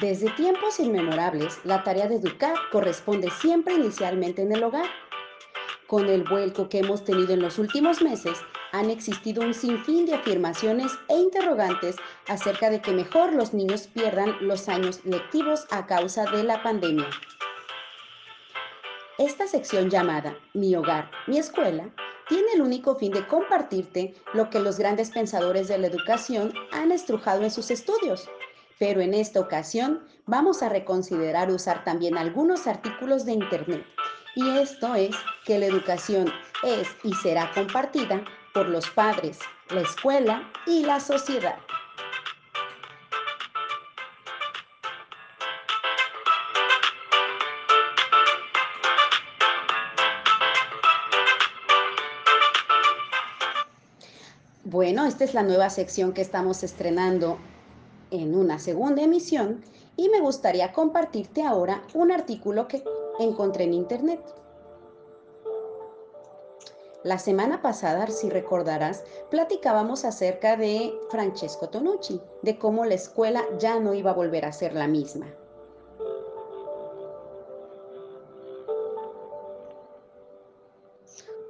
Desde tiempos inmemorables, la tarea de educar corresponde siempre inicialmente en el hogar. Con el vuelco que hemos tenido en los últimos meses, han existido un sinfín de afirmaciones e interrogantes acerca de que mejor los niños pierdan los años lectivos a causa de la pandemia. Esta sección llamada Mi hogar, mi escuela tiene el único fin de compartirte lo que los grandes pensadores de la educación han estrujado en sus estudios. Pero en esta ocasión vamos a reconsiderar usar también algunos artículos de Internet. Y esto es que la educación es y será compartida por los padres, la escuela y la sociedad. Bueno, esta es la nueva sección que estamos estrenando en una segunda emisión y me gustaría compartirte ahora un artículo que encontré en internet. La semana pasada, si recordarás, platicábamos acerca de Francesco Tonucci, de cómo la escuela ya no iba a volver a ser la misma.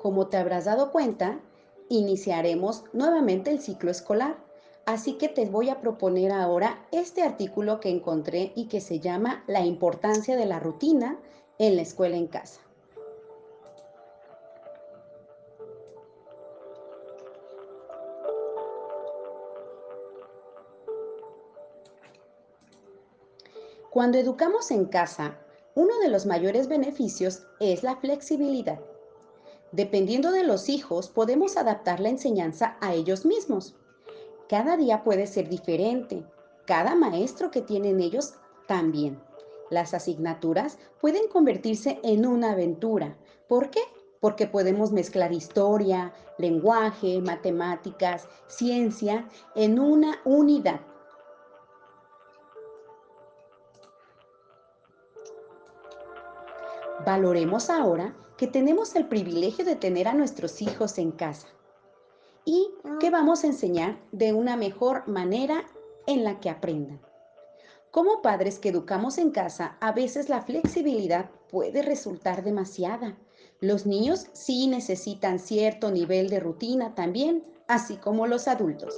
Como te habrás dado cuenta, iniciaremos nuevamente el ciclo escolar. Así que te voy a proponer ahora este artículo que encontré y que se llama La importancia de la rutina en la escuela en casa. Cuando educamos en casa, uno de los mayores beneficios es la flexibilidad. Dependiendo de los hijos, podemos adaptar la enseñanza a ellos mismos. Cada día puede ser diferente. Cada maestro que tienen ellos también. Las asignaturas pueden convertirse en una aventura. ¿Por qué? Porque podemos mezclar historia, lenguaje, matemáticas, ciencia en una unidad. Valoremos ahora que tenemos el privilegio de tener a nuestros hijos en casa y que ah. vamos a enseñar de una mejor manera en la que aprendan. Como padres que educamos en casa, a veces la flexibilidad puede resultar demasiada. Los niños sí necesitan cierto nivel de rutina también, así como los adultos.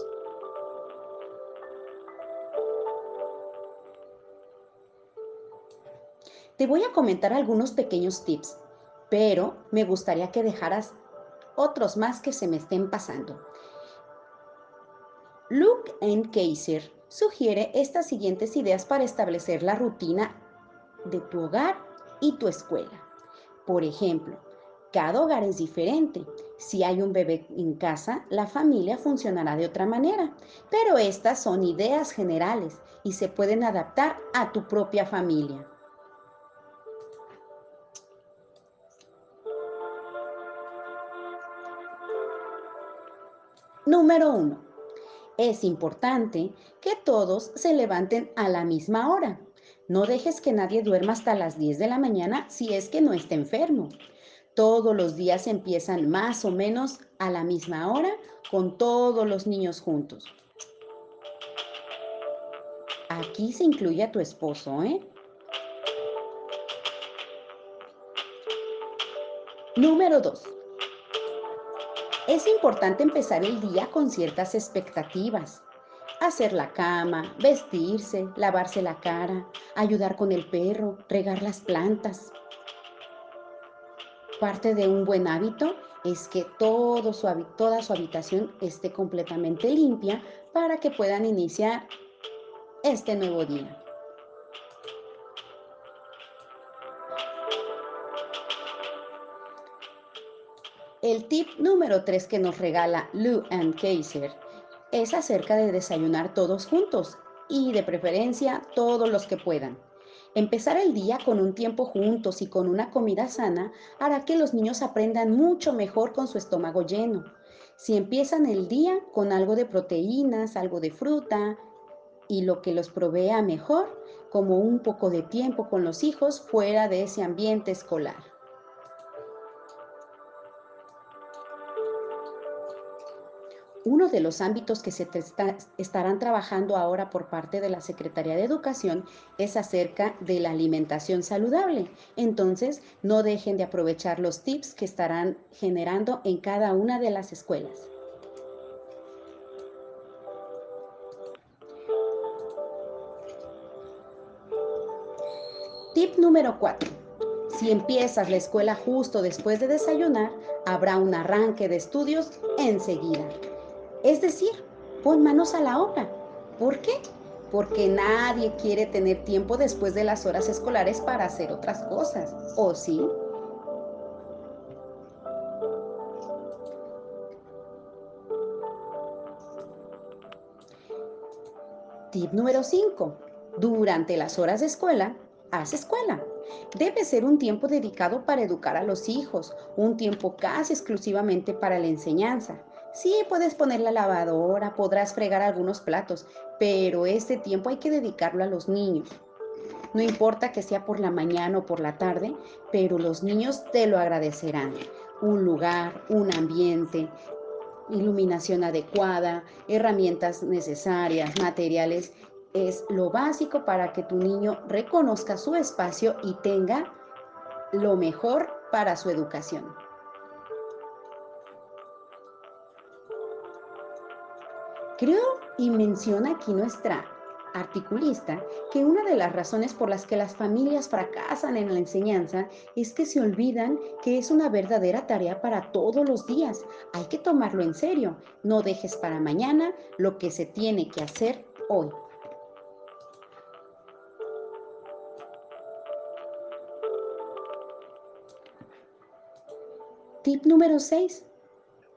Te voy a comentar algunos pequeños tips pero me gustaría que dejaras otros más que se me estén pasando. Luke N. Kaiser sugiere estas siguientes ideas para establecer la rutina de tu hogar y tu escuela. Por ejemplo, cada hogar es diferente. Si hay un bebé en casa, la familia funcionará de otra manera, pero estas son ideas generales y se pueden adaptar a tu propia familia. Número 1. Es importante que todos se levanten a la misma hora. No dejes que nadie duerma hasta las 10 de la mañana si es que no está enfermo. Todos los días empiezan más o menos a la misma hora con todos los niños juntos. Aquí se incluye a tu esposo, ¿eh? Número 2. Es importante empezar el día con ciertas expectativas. Hacer la cama, vestirse, lavarse la cara, ayudar con el perro, regar las plantas. Parte de un buen hábito es que toda su habitación esté completamente limpia para que puedan iniciar este nuevo día. El tip número 3 que nos regala Lou and Kaiser es acerca de desayunar todos juntos y de preferencia todos los que puedan. Empezar el día con un tiempo juntos y con una comida sana hará que los niños aprendan mucho mejor con su estómago lleno. Si empiezan el día con algo de proteínas, algo de fruta y lo que los provea mejor, como un poco de tiempo con los hijos fuera de ese ambiente escolar. Uno de los ámbitos que se estarán trabajando ahora por parte de la Secretaría de Educación es acerca de la alimentación saludable. Entonces, no dejen de aprovechar los tips que estarán generando en cada una de las escuelas. Tip número 4. Si empiezas la escuela justo después de desayunar, habrá un arranque de estudios enseguida. Es decir, pon manos a la obra. ¿Por qué? Porque nadie quiere tener tiempo después de las horas escolares para hacer otras cosas. ¿O sí? Tip número 5. Durante las horas de escuela, haz escuela. Debe ser un tiempo dedicado para educar a los hijos, un tiempo casi exclusivamente para la enseñanza. Sí, puedes poner la lavadora, podrás fregar algunos platos, pero este tiempo hay que dedicarlo a los niños. No importa que sea por la mañana o por la tarde, pero los niños te lo agradecerán. Un lugar, un ambiente, iluminación adecuada, herramientas necesarias, materiales, es lo básico para que tu niño reconozca su espacio y tenga lo mejor para su educación. Creo y menciona aquí nuestra articulista que una de las razones por las que las familias fracasan en la enseñanza es que se olvidan que es una verdadera tarea para todos los días. Hay que tomarlo en serio. No dejes para mañana lo que se tiene que hacer hoy. Tip número 6.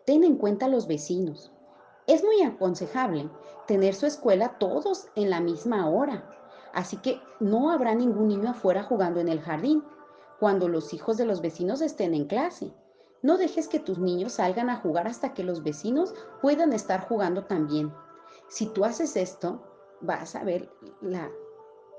Ten en cuenta a los vecinos. Es muy aconsejable tener su escuela todos en la misma hora, así que no habrá ningún niño afuera jugando en el jardín cuando los hijos de los vecinos estén en clase. No dejes que tus niños salgan a jugar hasta que los vecinos puedan estar jugando también. Si tú haces esto, vas a ver la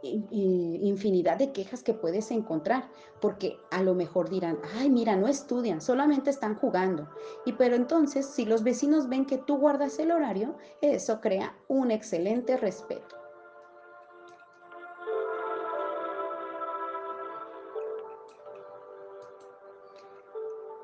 infinidad de quejas que puedes encontrar, porque a lo mejor dirán, ay, mira, no estudian, solamente están jugando. Y pero entonces, si los vecinos ven que tú guardas el horario, eso crea un excelente respeto.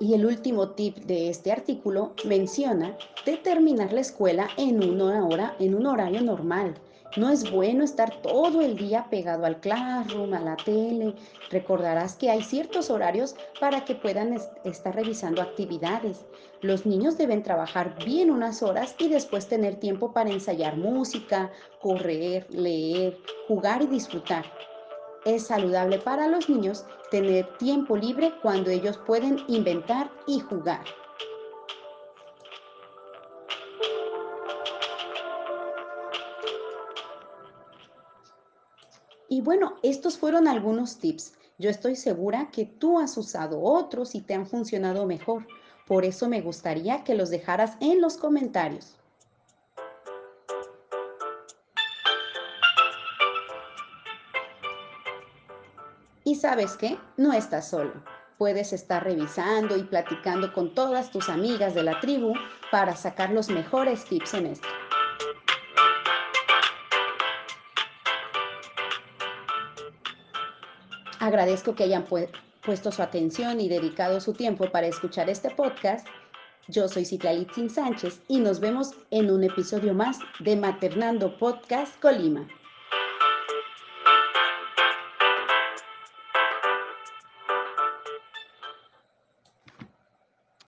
Y el último tip de este artículo menciona determinar la escuela en una hora, en un horario normal no es bueno estar todo el día pegado al classroom, a la tele. Recordarás que hay ciertos horarios para que puedan estar revisando actividades. Los niños deben trabajar bien unas horas y después tener tiempo para ensayar música, correr, leer, jugar y disfrutar. Es saludable para los niños tener tiempo libre cuando ellos pueden inventar y jugar. Y bueno, estos fueron algunos tips. Yo estoy segura que tú has usado otros y te han funcionado mejor. Por eso me gustaría que los dejaras en los comentarios. Y sabes qué, no estás solo. Puedes estar revisando y platicando con todas tus amigas de la tribu para sacar los mejores tips en esto. Agradezco que hayan puesto su atención y dedicado su tiempo para escuchar este podcast. Yo soy Citlalitzin Sánchez y nos vemos en un episodio más de Maternando Podcast Colima.